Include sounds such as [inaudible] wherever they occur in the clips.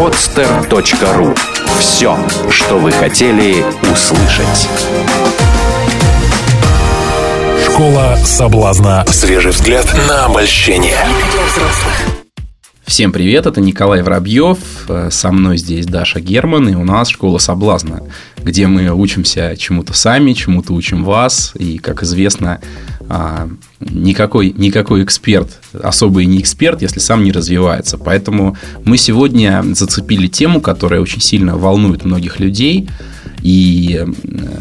podster.ru Все, что вы хотели услышать. Школа соблазна. Свежий взгляд на обольщение. Всем привет, это Николай Воробьев, со мной здесь Даша Герман, и у нас Школа Соблазна, где мы учимся чему-то сами, чему-то учим вас, и, как известно, а, никакой, никакой эксперт, особый не эксперт, если сам не развивается. Поэтому мы сегодня зацепили тему, которая очень сильно волнует многих людей, и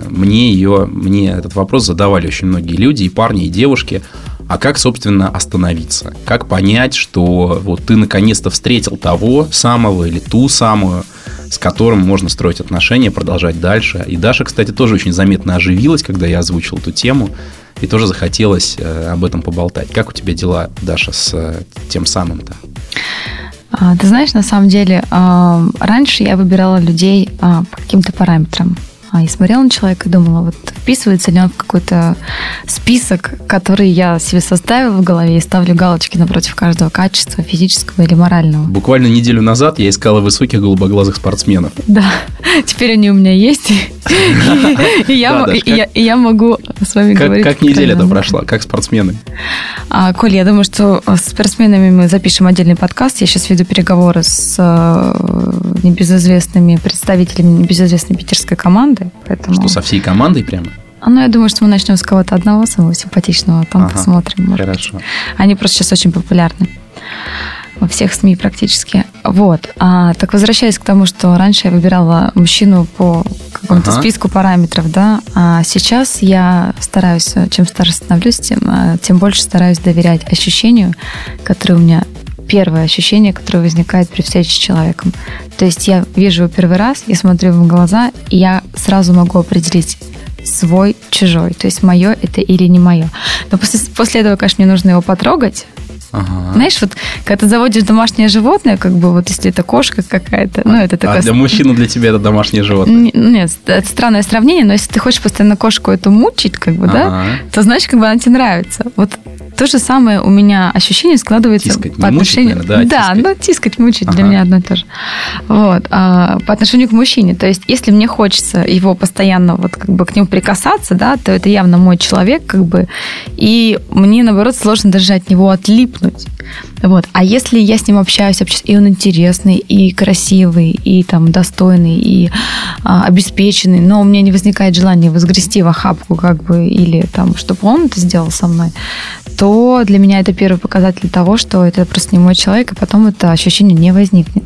мне ее, мне этот вопрос задавали очень многие люди, и парни, и девушки – а как, собственно, остановиться? Как понять, что вот ты наконец-то встретил того самого или ту самую, с которым можно строить отношения, продолжать дальше. И Даша, кстати, тоже очень заметно оживилась, когда я озвучил эту тему, и тоже захотелось э, об этом поболтать. Как у тебя дела, Даша, с э, тем самым-то? А, ты знаешь, на самом деле, а, раньше я выбирала людей а, по каким-то параметрам. И смотрела на человека и думала, вот вписывается ли он в какой-то список, который я себе составила в голове и ставлю галочки напротив каждого качества, физического или морального. Буквально неделю назад я искала высоких голубоглазых спортсменов. Да, [laughs] теперь они у меня есть. И я могу с вами говорить. Как неделя-то прошла? Как спортсмены? А, Коль, я думаю, что с спортсменами мы запишем отдельный подкаст. Я сейчас веду переговоры с э, небезызвестными представителями небезызвестной питерской команды. Что, со всей командой прямо? Ну, я думаю, что мы начнем с кого-то одного самого симпатичного, там ага, посмотрим. Хорошо. Быть. Они просто сейчас очень популярны во всех СМИ практически. Вот. А, так возвращаясь к тому, что раньше я выбирала мужчину по какому-то ага. списку параметров, да, а сейчас я стараюсь, чем старше становлюсь, тем, а, тем больше стараюсь доверять ощущению, которое у меня первое ощущение, которое возникает при встрече с человеком. То есть я вижу его первый раз, я смотрю ему в глаза, и я сразу могу определить, свой, чужой. То есть мое это или не мое. Но после, после этого, конечно, мне нужно его потрогать. Ага. Знаешь, вот когда ты заводишь домашнее животное, как бы вот если это кошка какая-то, ну это такое... А для мужчины для тебя это домашнее животное? Нет, это странное сравнение, но если ты хочешь постоянно кошку эту мучить, как бы, ага. да, то значит, как бы она тебе нравится. Вот то же самое у меня ощущение складывается тискать, по отношению... Мучить, наверное, да, да тискать. ну тискать, мучить ага. для меня одно и то же. Вот. А, по отношению к мужчине. То есть, если мне хочется его постоянно вот как бы к нему прикасаться, да, то это явно мой человек, как бы, и мне, наоборот, сложно даже от него отлипнуть. Вот. А если я с ним общаюсь, общаюсь, и он интересный, и красивый, и там достойный, и а, обеспеченный, но у меня не возникает желания возгрести в охапку, как бы, или там, чтобы он это сделал со мной, то для меня это первый показатель того, что это просто не мой человек, и потом это ощущение не возникнет.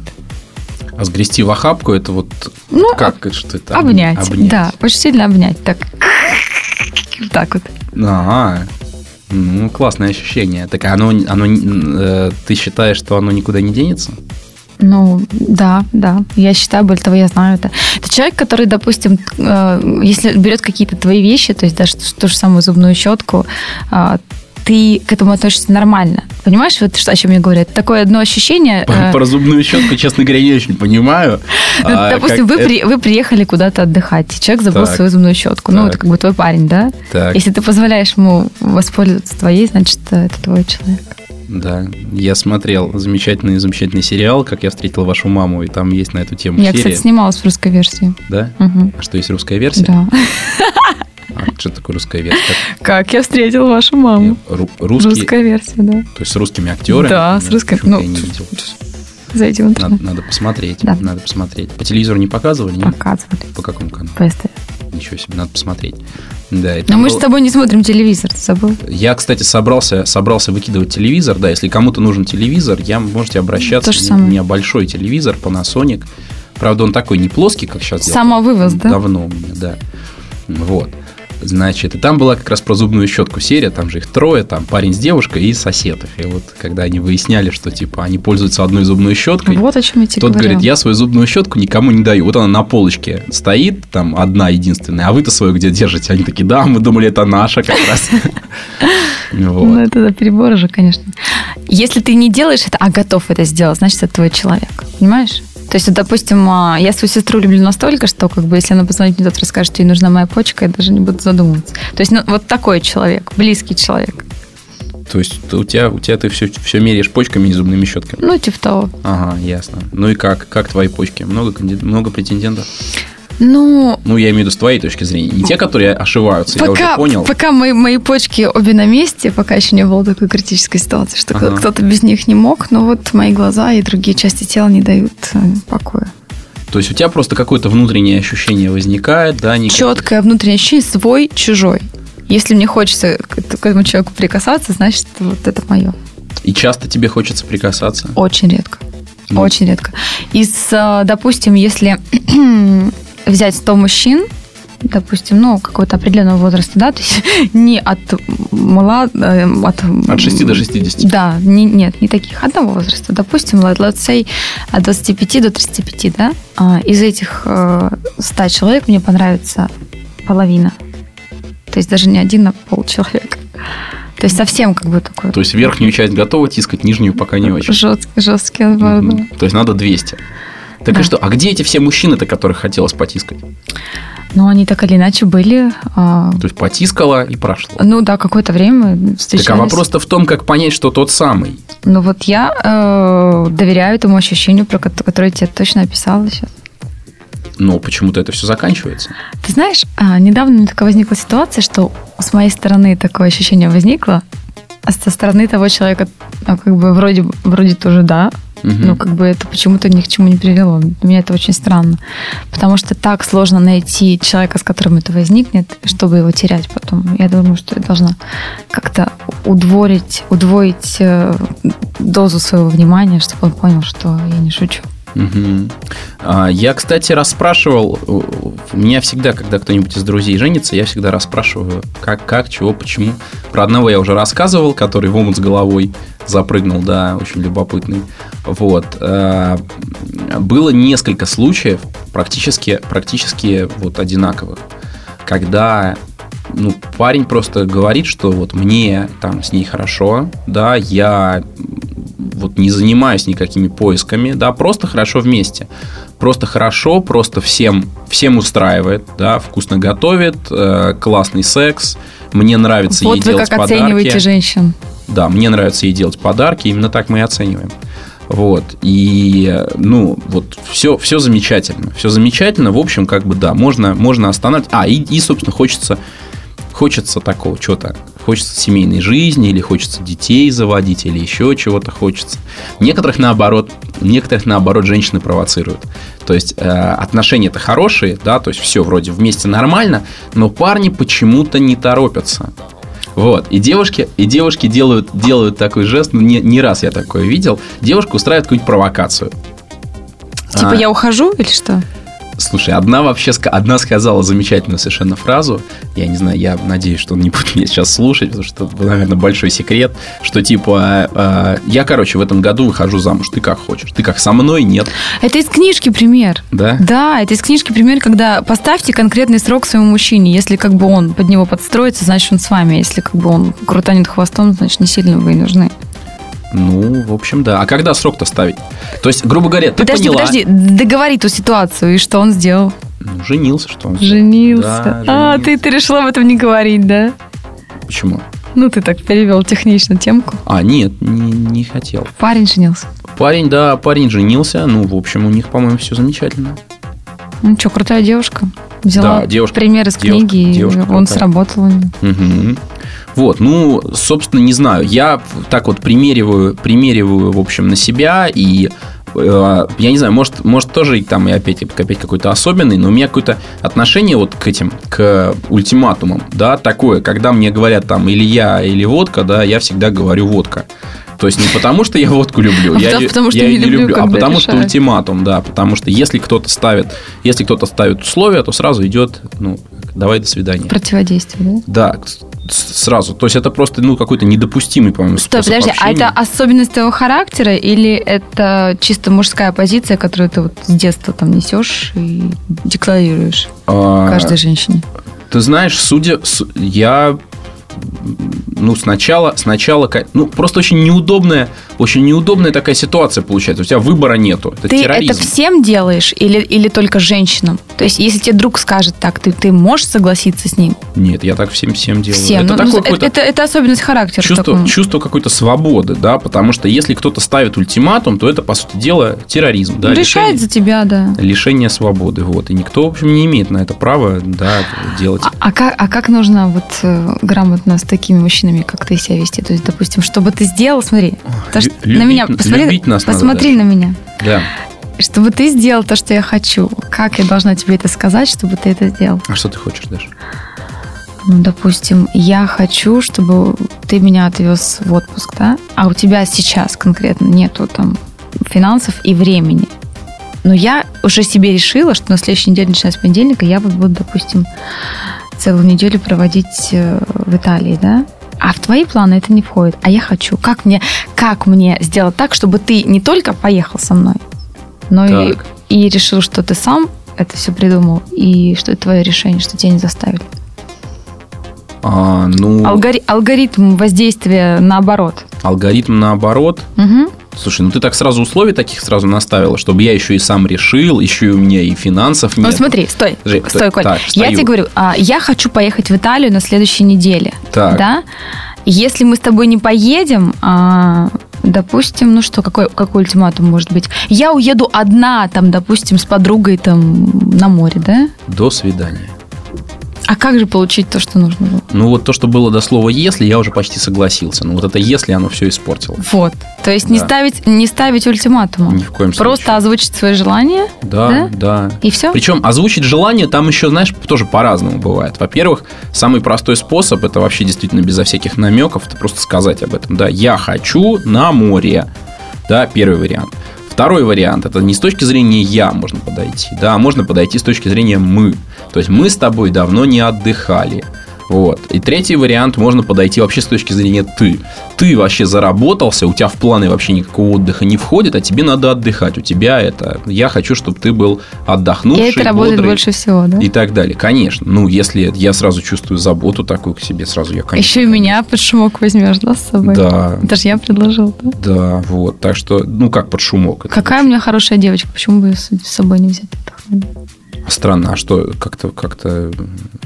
А сгрести в охапку это вот ну, как что это? Обнять, обнять. Да, очень сильно обнять. Так, [laughs] так вот. А, ну, классное ощущение. Так оно, оно, э, ты считаешь, что оно никуда не денется? Ну, да, да. Я считаю, более того, я знаю это. Это человек, который, допустим, э, если берет какие-то твои вещи, то есть даже ту же самую зубную щетку, э, ты к этому относишься нормально. Понимаешь, вот что, о чем я говорю? Это такое одно ощущение... Про, э... про зубную щетку, честно говоря, не очень понимаю. [laughs] Ну, а, допустим, вы, это... при, вы приехали куда-то отдыхать, человек забыл так, свою зубную щетку. Так. Ну, это как бы твой парень, да? Так. Если ты позволяешь ему воспользоваться твоей, значит, это твой человек. Да, я смотрел замечательный, замечательный сериал «Как я встретил вашу маму», и там есть на эту тему Я, серия. кстати, снималась в русской версии. Да? Угу. А что, есть русская версия? Да. [laughs] А что такое русская версия? Как я встретил вашу маму. Ру- русский... Русская версия, да. То есть с русскими актерами? Да, с русской. Ну, я не видел. Зайди в интернет. Надо, надо посмотреть. Да. Надо посмотреть. По телевизору не показывали? Нет? Показывали. По какому каналу? По СТС. Ничего себе, надо посмотреть. Да, Но мы же с тобой не смотрим телевизор, ты забыл? Я, кстати, собрался, собрался выкидывать телевизор. Да, если кому-то нужен телевизор, я можете обращаться. То же самое. У меня большой телевизор, Panasonic. Правда, он такой не плоский, как сейчас. Самовывоз, да? Давно у меня, да. Вот. Значит, и там была как раз про зубную щетку серия, там же их трое, там парень с девушкой и сосед И вот когда они выясняли, что типа они пользуются одной зубной щеткой, вот о чем я тебе тот говорю. говорит, я свою зубную щетку никому не даю. Вот она на полочке стоит, там одна единственная, а вы-то свою где держите? Они такие, да, мы думали, это наша как раз. [laughs] Ну, это перебор уже, конечно. Если ты не делаешь это, а готов это сделать, значит, это твой человек. Понимаешь? То есть, допустим, а, я свою сестру люблю настолько, что как бы если она позвонит мне завтра скажет, что ей нужна моя почка, я даже не буду задумываться. То есть, ну, вот такой человек, близкий человек. То есть у тебя, у тебя ты все, все меряешь почками и зубными щетками? Ну, типа того. Ага, ясно. Ну и как? Как твои почки? Много, много претендентов? Ну, ну, я имею в виду с твоей точки зрения. Не те, которые ошиваются, пока, я уже понял. Пока мои, мои почки обе на месте, пока еще не было такой критической ситуации, что ага. кто-то без них не мог, но вот мои глаза и другие части тела не дают э, покоя. То есть у тебя просто какое-то внутреннее ощущение возникает, да? Никаких... Четкое внутреннее ощущение свой, чужой. Если мне хочется к этому человеку прикасаться, значит, вот это мое. И часто тебе хочется прикасаться? Очень редко. Ну. Очень редко. И, с, э, допустим, если взять 100 мужчин, допустим, ну, какого-то определенного возраста, да, то есть [laughs] не от млад... Э, от, от 6 до 60. Да, не, нет, не таких, одного возраста. Допустим, let's say от 25 до 35, да. А, из этих 100 э, человек мне понравится половина. То есть даже не один, а пол человека. То есть совсем как бы такой... То есть верхнюю часть готова тискать, нижнюю пока не очень. Жесткий, жесткий. Mm-hmm. То есть надо 200. Так да. и что? А где эти все мужчины-то, которых хотелось потискать? Ну, они так или иначе были. А... То есть потискала и прошло. Ну да, какое-то время встречались. Так а вопрос-то в том, как понять, что тот самый. Ну вот я э, доверяю этому ощущению, про которое я тебе точно описала сейчас. Но почему-то это все заканчивается. Ты знаешь, а, недавно такая возникла ситуация, что с моей стороны такое ощущение возникло, а со стороны того человека, ну, как бы вроде, вроде тоже да, Угу. Ну, как бы это почему-то ни к чему не привело. Для меня это очень странно. Потому что так сложно найти человека, с которым это возникнет, чтобы его терять потом. Я думаю, что я должна как-то удвоить, удвоить э, дозу своего внимания, чтобы он понял, что я не шучу. Угу. Я, кстати, расспрашивал, у меня всегда, когда кто-нибудь из друзей женится, я всегда расспрашиваю, как, как, чего, почему. Про одного я уже рассказывал, который в омут с головой запрыгнул, да, очень любопытный. Вот. А, было несколько случаев, практически, практически вот одинаковых, когда ну, парень просто говорит, что вот мне там с ней хорошо, да, я вот не занимаюсь никакими поисками, да, просто хорошо вместе. Просто хорошо, просто всем, всем устраивает, да, вкусно готовит, э, классный секс, мне нравится вот ей делать подарки. Вот вы как оцениваете женщин. Да, мне нравится ей делать подарки, именно так мы и оцениваем. Вот, и, ну, вот, все, все замечательно, все замечательно, в общем, как бы, да, можно, можно останавливать. А, и, и собственно, хочется хочется такого чего-то, хочется семейной жизни, или хочется детей заводить, или еще чего-то хочется. Некоторых наоборот, некоторых наоборот женщины провоцируют. То есть э, отношения-то хорошие, да, то есть все вроде вместе нормально, но парни почему-то не торопятся. Вот. И девушки, и девушки делают, делают такой жест, ну, не, не раз я такое видел. Девушка устраивает какую-нибудь провокацию. Типа а, я ухожу или что? Слушай, одна вообще одна сказала замечательную совершенно фразу. Я не знаю, я надеюсь, что он не будет [laughs] меня сейчас слушать, потому что это, наверное, большой секрет, что типа э, я, короче, в этом году выхожу замуж. Ты как хочешь? Ты как со мной? Нет. Это из книжки пример. Да? Да, это из книжки пример, когда поставьте конкретный срок своему мужчине. Если как бы он под него подстроится, значит он с вами. Если как бы он крутанет хвостом, значит не сильно вы и нужны. Ну, в общем, да. А когда срок-то ставить? То есть, грубо говоря, ты подожди, поняла... Подожди, договори ту ситуацию, и что он сделал? Ну, женился, что он Женился. Да, женился. А, ты, ты решила об этом не говорить, да? Почему? Ну, ты так перевел технично темку. А, нет, не, не хотел. Парень женился. Парень, да, парень женился. Ну, в общем, у них, по-моему, все замечательно. Ну, что, крутая девушка. Взяла да, девушка, пример из девушка, книги, девушка, и он сработал. Угу. Вот, ну, собственно, не знаю. Я так вот примериваю, примериваю, в общем, на себя и я не знаю, может, может тоже там и опять, опять какой-то особенный, но у меня какое-то отношение вот к этим, к ультиматумам, да, такое, когда мне говорят там или я, или водка, да, я всегда говорю водка. То есть не потому, что я водку люблю, [laughs] а я, потому, что я не люблю, люблю а потому решают. что ультиматум, да, потому что если кто-то ставит, если кто-то ставит условия, то сразу идет, ну, давай до свидания. Противодействие, да? Да, сразу. То есть это просто ну, какой-то недопустимый, по-моему, Стой, способ подожди, общения. а это особенность твоего характера или это чисто мужская позиция, которую ты вот с детства там несешь и декларируешь а, каждой женщине? Ты знаешь, судя... Я ну, сначала, сначала, ну, просто очень неудобная, очень неудобная такая ситуация получается. У тебя выбора нету. Это ты терроризм. это всем делаешь или, или только женщинам? То есть, если тебе друг скажет так, ты, ты можешь согласиться с ним? Нет, я так всем всем делаю. Всем. Это, ну, это, это, это особенность характера. Чувство, чувство какой-то свободы, да, потому что если кто-то ставит ультиматум, то это, по сути дела, терроризм. Да, Решает лишение, за тебя, да. Лишение свободы, вот. И никто, в общем, не имеет на это права, да, делать. А, а, как, а как нужно вот э, грамотно с такими мужчинами, как ты себя вести? То есть, допустим, чтобы ты сделал, смотри, то, что любить, на меня, посмотри, нас посмотри на меня. Да. Чтобы ты сделал то, что я хочу. Как я должна тебе это сказать, чтобы ты это сделал? А что ты хочешь, Даша? Ну, допустим, я хочу, чтобы ты меня отвез в отпуск, да? А у тебя сейчас конкретно нету там финансов и времени. Но я уже себе решила, что на следующей неделе, начиная с понедельника, я вот буду, допустим, целую неделю проводить э, в Италии, да? А в твои планы это не входит. А я хочу. Как мне, как мне сделать так, чтобы ты не только поехал со мной, но и, и решил, что ты сам это все придумал, и что это твое решение, что тебя не заставили? А, ну... Алгори... Алгоритм воздействия наоборот. Алгоритм наоборот? Угу. Слушай, ну ты так сразу условий таких сразу наставила, чтобы я еще и сам решил, еще и у меня и финансов нет. Ну смотри, стой, Жень, стой, Коль. Так, я тебе говорю, а, я хочу поехать в Италию на следующей неделе. Так. Да? Если мы с тобой не поедем, а, допустим, ну что, какой, какой ультиматум может быть? Я уеду одна, там, допустим, с подругой там на море, да? До свидания. А как же получить то, что нужно было? Ну, вот то, что было до слова «если», я уже почти согласился. Но вот это «если» оно все испортило. Вот. То есть да. не, ставить, не ставить ультиматума. Ни в коем случае. Просто озвучить свои желания. Да, да, да. И все? Причем озвучить желание там еще, знаешь, тоже по-разному бывает. Во-первых, самый простой способ, это вообще действительно безо всяких намеков, это просто сказать об этом. Да, я хочу на море. Да, первый вариант. Второй вариант, это не с точки зрения «я» можно подойти, да, а можно подойти с точки зрения «мы». То есть мы с тобой давно не отдыхали. Вот. И третий вариант, можно подойти вообще с точки зрения ты. Ты вообще заработался, у тебя в планы вообще никакого отдыха не входит, а тебе надо отдыхать. У тебя это, я хочу, чтобы ты был отдохнувший, И это работает бодрый, больше всего, да? И так далее. Конечно. Ну, если я сразу чувствую заботу такую к себе, сразу я, конечно... Еще и меня под шумок возьмешь, да, с собой? Да. Это же я предложил, да? Да, вот. Так что, ну, как под шумок. Какая у меня хорошая девочка, почему бы ее с собой не взять? Странно, а что, как-то, как-то,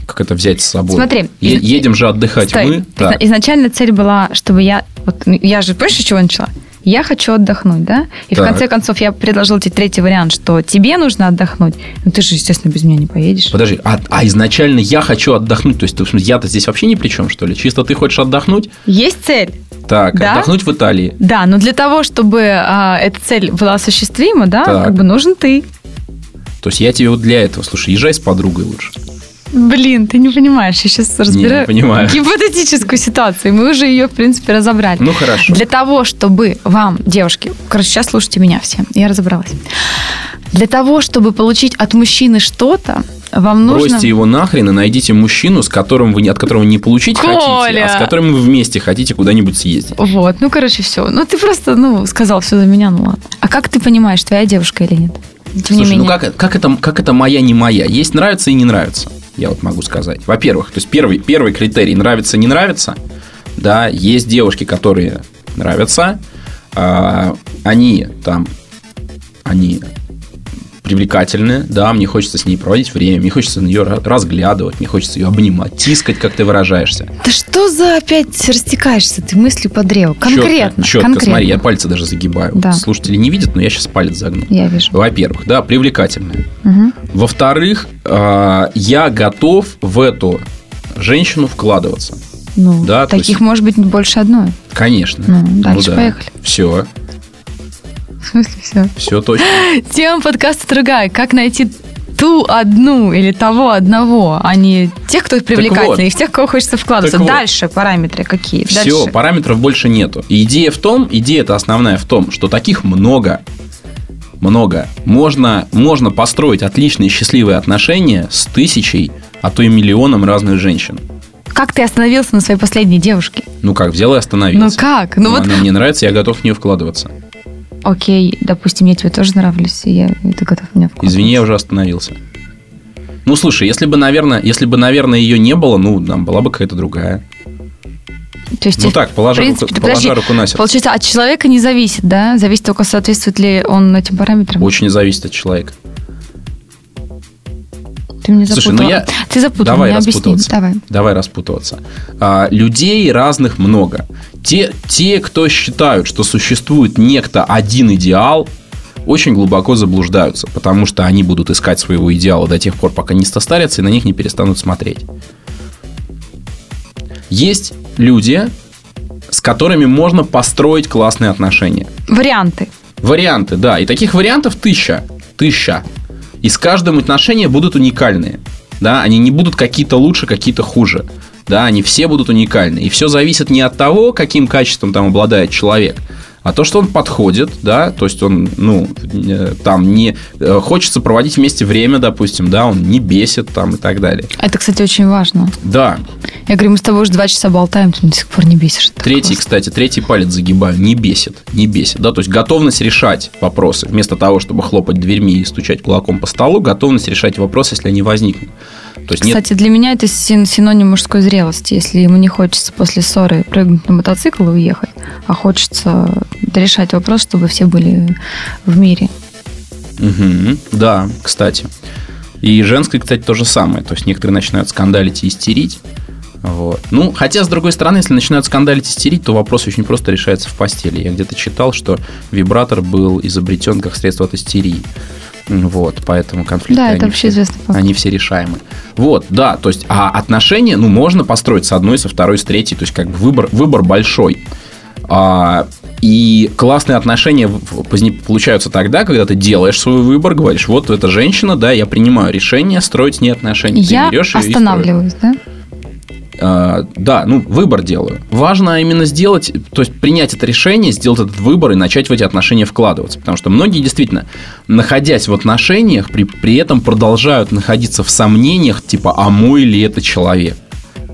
как это взять с собой? Смотри. Е- едем же отдыхать стой. мы. Да. Изначально цель была, чтобы я, вот я же, с чего начала? Я хочу отдохнуть, да? И так. в конце концов я предложил тебе третий вариант, что тебе нужно отдохнуть. Ну ты же, естественно, без меня не поедешь. Подожди, а, а изначально я хочу отдохнуть, то есть я-то здесь вообще ни при чем, что ли? Чисто ты хочешь отдохнуть? Есть цель. Так, да? отдохнуть в Италии. Да, но для того, чтобы а, эта цель была осуществима, да, так. как бы нужен ты. То есть я тебе вот для этого, слушай, езжай с подругой лучше. Блин, ты не понимаешь, я сейчас разбираю не, понимаю. гипотетическую ситуацию. Мы уже ее, в принципе, разобрали. Ну, хорошо. Для того, чтобы вам, девушки, короче, сейчас слушайте меня все, я разобралась. Для того, чтобы получить от мужчины что-то, вам нужно... Бросьте его нахрен и найдите мужчину, с которым вы, от которого не получить Коля! хотите, а с которым вы вместе хотите куда-нибудь съездить. Вот, ну, короче, все. Ну, ты просто, ну, сказал все за меня, ну ладно. А как ты понимаешь, твоя девушка или нет? Тем Слушай, ну как, как, это, как это моя, не моя? Есть нравится и не нравится, я вот могу сказать. Во-первых, то есть первый, первый критерий нравится, не нравится. Да, есть девушки, которые нравятся, а, они там, они привлекательная, да, мне хочется с ней проводить время, мне хочется на нее разглядывать, мне хочется ее обнимать, тискать, как ты выражаешься. Да что за опять растекаешься ты мыслью по древу? Конкретно. Четко, четко конкретно. смотри, я пальцы даже загибаю. Да. Слушатели не видят, но я сейчас палец загну. Я вижу. Во-первых, да, привлекательная. Угу. Во-вторых, э, я готов в эту женщину вкладываться. Ну, да, таких есть... может быть больше одной. Конечно. Ну, дальше ну, да. поехали. Все. В смысле все? Все точно. [laughs] Тема подкаста другая. Как найти ту одну или того одного, а не тех, кто привлекательный, вот. и в тех, кого хочется вкладываться. Так Дальше вот. параметры какие? Все, Дальше. параметров больше нету. И идея в том, идея это основная в том, что таких много. Много. Можно, можно построить отличные счастливые отношения с тысячей, а то и миллионом разных женщин. Как ты остановился на своей последней девушке? Ну как, взял и остановился. Ну как? Ну, ну вот... Она мне нравится, я готов в нее вкладываться окей, допустим, я тебе тоже нравлюсь, и я, и ты готов меня вкладывать. Извини, я уже остановился. Ну, слушай, если бы, наверное, если бы, наверное, ее не было, ну, там была бы какая-то другая. То есть, ну так, положа, принципе, руку, положа руку на сердце. Получается, от человека не зависит, да? Зависит только, соответствует ли он этим параметрам? Очень зависит от человека. Ты меня запутала. Слушай, ну я... Ты запутал, Давай распутываться. Давай. Давай распутываться. А, людей разных много. Те, те, кто считают, что существует некто один идеал, очень глубоко заблуждаются, потому что они будут искать своего идеала до тех пор, пока не состарятся и на них не перестанут смотреть. Есть люди, с которыми можно построить классные отношения. Варианты. Варианты, да. И таких вариантов тысяча. Тысяча. И с каждым отношения будут уникальные. Да, они не будут какие-то лучше, какие-то хуже. Да, они все будут уникальны. И все зависит не от того, каким качеством там обладает человек, а то, что он подходит, да, то есть он, ну, там не э, хочется проводить вместе время, допустим, да, он не бесит там и так далее. Это, кстати, очень важно. Да. Я говорю, мы с тобой уже два часа болтаем, ты до сих пор не бесишь. Третий, кстати, третий палец загибаю, не бесит, не бесит, да, то есть готовность решать вопросы, вместо того, чтобы хлопать дверьми и стучать кулаком по столу, готовность решать вопросы, если они возникнут. То есть Кстати, нет... для меня это синоним мужской зрелости. Если ему не хочется после ссоры прыгнуть на мотоцикл и уехать, а хочется решать вопрос, чтобы все были в мире. Угу, да, кстати. И женской, кстати, то же самое. То есть некоторые начинают скандалить и истерить. Вот. Ну, хотя, с другой стороны, если начинают скандалить и истерить, то вопрос очень просто решается в постели. Я где-то читал, что вибратор был изобретен как средство от истерии. Вот, поэтому конфликты, да, это вообще все, они все решаемы. Вот, да, то есть, а отношения, ну, можно построить с одной, со второй, с третьей, то есть, как бы выбор, выбор большой. А, и классные отношения получаются тогда, когда ты делаешь свой выбор, говоришь, вот эта женщина, да, я принимаю решение строить с ней отношения. Я ты останавливаюсь, да? А, да, ну, выбор делаю. Важно именно сделать, то есть принять это решение, сделать этот выбор и начать в эти отношения вкладываться. Потому что многие действительно, находясь в отношениях, при, при этом продолжают находиться в сомнениях, типа, а мой ли это человек?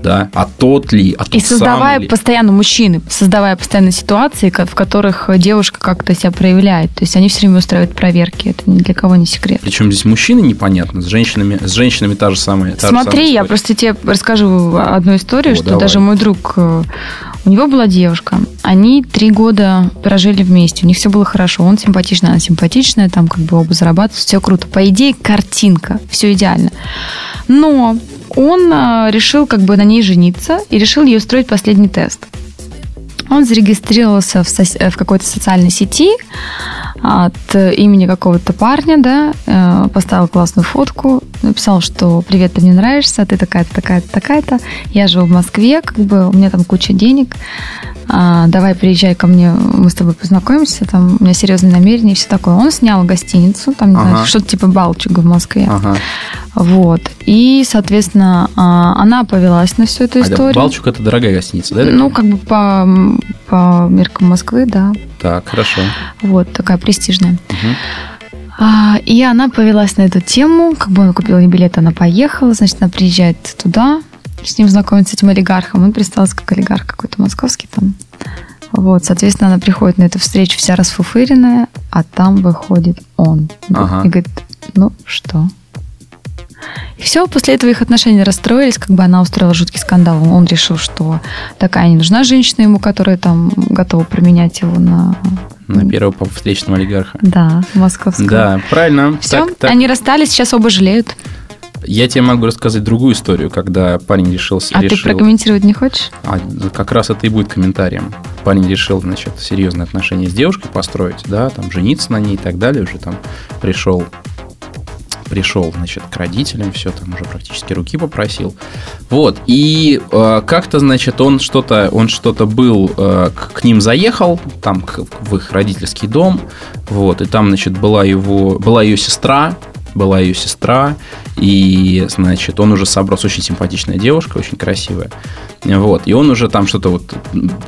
Да, а тот ли, а тот И создавая ли. постоянно мужчины, создавая постоянно ситуации, в которых девушка как-то себя проявляет. То есть они все время устраивают проверки, это ни для кого не секрет. Причем здесь мужчины непонятно, с женщинами, с женщинами та же самая. Та Смотри, же самая я просто тебе расскажу одну историю, О, что давай. даже мой друг, э, у него была девушка, они три года прожили вместе, у них все было хорошо, он симпатичный, она симпатичная, там как бы оба зарабатывают, все круто. По идее, картинка, все идеально. Но он а, решил как бы на ней жениться и решил ей устроить последний тест. Он зарегистрировался в, сос... в какой-то социальной сети от имени какого-то парня, да, э, поставил классную фотку, написал, что «Привет, ты мне нравишься, ты такая-то, такая-то, такая-то, я живу в Москве, как бы у меня там куча денег, а, давай приезжай ко мне, мы с тобой познакомимся, там у меня серьезные намерения и все такое». Он снял гостиницу, там, не ага. знаю, что-то типа Балчуга в Москве. Ага. Вот. И, соответственно, а, она повелась на всю эту историю. А, Балчук – это дорогая гостиница, да? Ну, как бы по, по меркам Москвы, да. Так, хорошо. Вот, такая престижная. Угу. И она повелась на эту тему, как бы он купил ей билет, она поехала, значит, она приезжает туда, с ним знакомится с этим олигархом, он представился как олигарх какой-то московский там. Вот, соответственно, она приходит на эту встречу вся расфуфыренная, а там выходит он. Ага. И говорит, ну что, и все, после этого их отношения расстроились, как бы она устроила жуткий скандал. Он решил, что такая не нужна женщина ему, которая там готова променять его на... На первого встречного олигарха. Да, московского. Да, правильно. Все, так, так. они расстались, сейчас оба жалеют. Я тебе могу рассказать другую историю, когда парень решил... А решил... ты прокомментировать не хочешь? А, как раз это и будет комментарием. Парень решил, значит, серьезные отношения с девушкой построить, да, там, жениться на ней и так далее, уже там пришел пришел, значит, к родителям, все там уже практически руки попросил. Вот, и э, как-то, значит, он что-то, он что-то был, э, к, к ним заехал, там, к, в их родительский дом, вот, и там, значит, была его, была ее сестра, была ее сестра, и, значит, он уже собрался, очень симпатичная девушка, очень красивая, вот, и он уже там что-то вот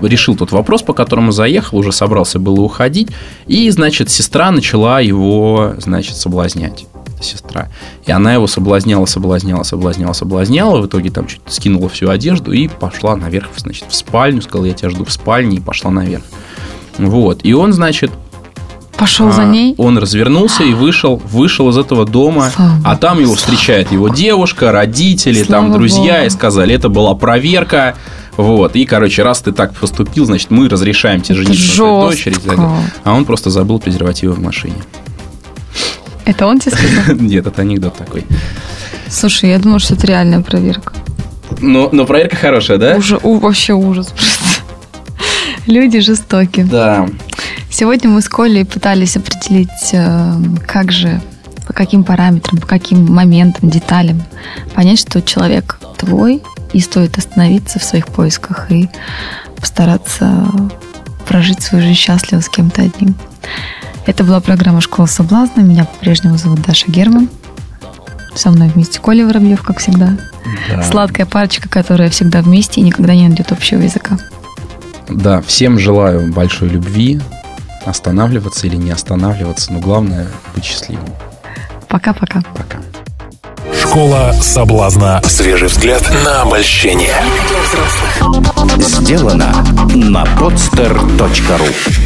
решил тот вопрос, по которому заехал, уже собрался было уходить, и, значит, сестра начала его, значит, соблазнять сестра. И она его соблазняла, соблазняла, соблазняла, соблазняла. В итоге там чуть скинула всю одежду и пошла наверх, значит, в спальню. Сказала, я тебя жду в спальне, и пошла наверх. Вот. И он, значит, Пошел а, за ней? Он развернулся и вышел, вышел из этого дома, Слава а там его встречает его девушка, родители, Слава там друзья, Богу. и сказали, это была проверка, Вот. И, короче, раз ты так поступил, значит, мы разрешаем тебе жениться на дочери. А он просто забыл презервативы в машине. Это он тебе сказал? [laughs] Нет, это анекдот такой. Слушай, я думала, что это реальная проверка. Но, но проверка хорошая, да? Уже, у, вообще ужас просто. Люди жестоки. Да. Сегодня мы с Колей пытались определить, э, как же, по каким параметрам, по каким моментам, деталям понять, что человек твой, и стоит остановиться в своих поисках и постараться прожить свою жизнь счастливо с кем-то одним. Это была программа «Школа соблазна». Меня по-прежнему зовут Даша Герман. Со мной вместе Коля Воробьев, как всегда. Да. Сладкая парочка, которая всегда вместе и никогда не найдет общего языка. Да, всем желаю большой любви, останавливаться или не останавливаться, но главное быть счастливым. Пока-пока. Пока. Школа соблазна. Свежий взгляд на обольщение. Сделано на podster.ru